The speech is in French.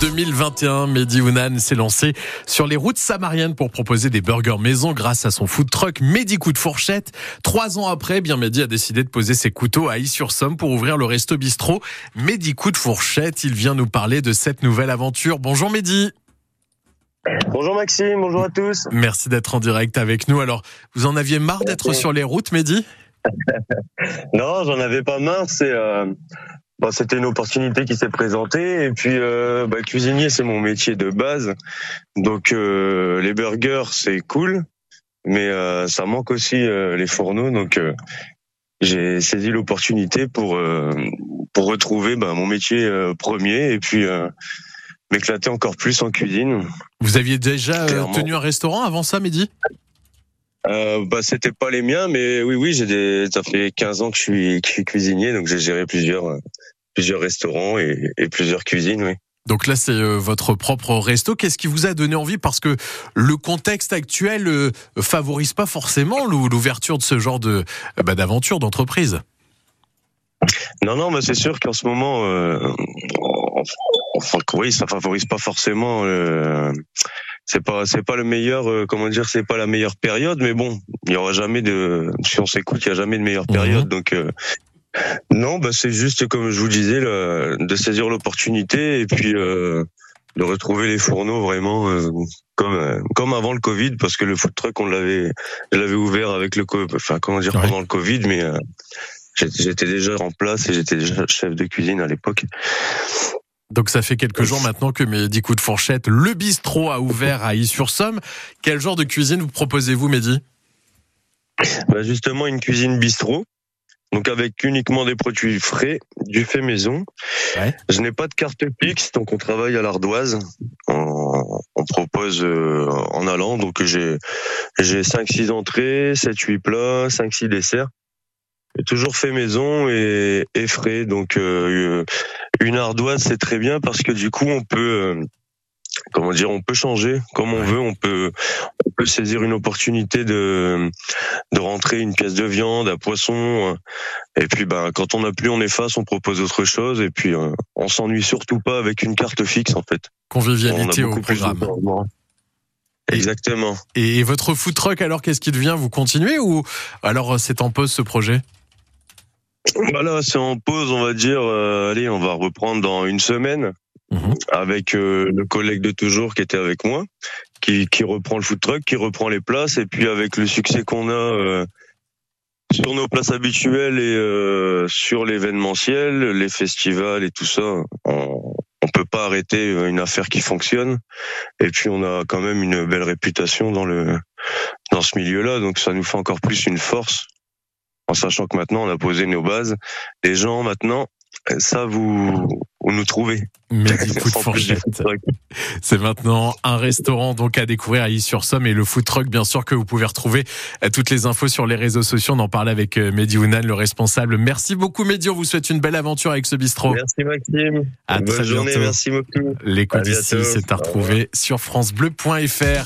2021, Mehdi Ounan s'est lancé sur les routes samariennes pour proposer des burgers maison grâce à son food truck Mehdi Coup de Fourchette. Trois ans après, bien Mehdi a décidé de poser ses couteaux à Y-sur-Somme pour ouvrir le resto bistrot Mehdi Coup de Fourchette. Il vient nous parler de cette nouvelle aventure. Bonjour Mehdi. Bonjour Maxime, bonjour à tous. Merci d'être en direct avec nous. Alors, vous en aviez marre d'être sur les routes, Mehdi? Non, j'en avais pas marre. C'est euh, bah, c'était une opportunité qui s'est présentée et puis euh, bah, cuisinier c'est mon métier de base. Donc euh, les burgers c'est cool, mais euh, ça manque aussi euh, les fourneaux. Donc euh, j'ai saisi l'opportunité pour pour retrouver bah, mon métier premier et puis m'éclater encore plus en cuisine. Vous aviez déjà tenu un restaurant avant ça, Mehdi? Euh, bah c'était pas les miens mais oui oui j'ai des ça fait 15 ans que je suis, que je suis cuisinier donc j'ai géré plusieurs plusieurs restaurants et, et plusieurs cuisines oui. Donc là, c'est euh, votre propre resto. Qu'est-ce qui vous a donné envie? Parce que le contexte actuel euh, favorise pas forcément l'ouverture de ce genre de bah, d'aventure d'entreprise. Non, non, mais c'est sûr qu'en ce moment, euh, enfin, oui, ça favorise pas forcément. Euh, c'est pas, c'est pas le meilleur. Euh, comment dire, c'est pas la meilleure période. Mais bon, il y aura jamais de. Si on s'écoute, il y a jamais de meilleure mhm. période. Donc euh, non, bah c'est juste comme je vous disais, le, de saisir l'opportunité et puis euh, de retrouver les fourneaux vraiment euh, comme euh, comme avant le Covid, parce que le food truck on l'avait, je l'avais ouvert avec le, enfin comment dire pendant le Covid, mais j'étais déjà en place et j'étais déjà chef de cuisine à l'époque. Donc ça fait quelques jours maintenant que Mehdi Coup de Fourchette, le bistrot a ouvert à Y-sur-Somme. Quel genre de cuisine vous proposez-vous, Mehdi? Bah Justement une cuisine bistrot. Donc avec uniquement des produits frais, du fait maison. Ouais. Je n'ai pas de carte fixe, donc on travaille à l'ardoise. On, on, propose euh, en allant, donc j'ai j'ai 5 6 entrées, 7 8 plats, 5 6 desserts. Et toujours fait maison et, et frais. Donc euh, une ardoise c'est très bien parce que du coup on peut euh, comment dire, on peut changer comme on veut, on peut, on peut saisir une opportunité de, de rentrer une pièce de viande, un poisson, et puis ben quand on n'a plus, on efface, on propose autre chose, et puis euh, on s'ennuie surtout pas avec une carte fixe en fait. Convivialité au programme. Exactement. Et votre food truck alors qu'est-ce qui devient? Vous continuez ou alors c'est en pause ce projet? Voilà, c'est en pause, on va dire. Euh, allez, on va reprendre dans une semaine. Mhm. avec euh, le collègue de toujours qui était avec moi, qui, qui reprend le food truck, qui reprend les places, et puis avec le succès qu'on a euh, sur nos places habituelles et euh, sur l'événementiel, les festivals et tout ça, on, on peut pas arrêter une affaire qui fonctionne. Et puis on a quand même une belle réputation dans le dans ce milieu-là, donc ça nous fait encore plus une force en sachant que maintenant on a posé nos bases. Les gens maintenant ça vous, vous nous trouvez. C'est maintenant un restaurant donc à découvrir à Y-sur-Somme et le food truck bien sûr que vous pouvez retrouver euh, toutes les infos sur les réseaux sociaux. On en parle avec euh, Mehdi Ounan, le responsable. Merci beaucoup Mehdi, on vous souhaite une belle aventure avec ce bistrot. Merci Maxime. À Bonne très journée, bientôt. merci beaucoup. L'écoute d'ici, c'est à retrouver sur francebleu.fr.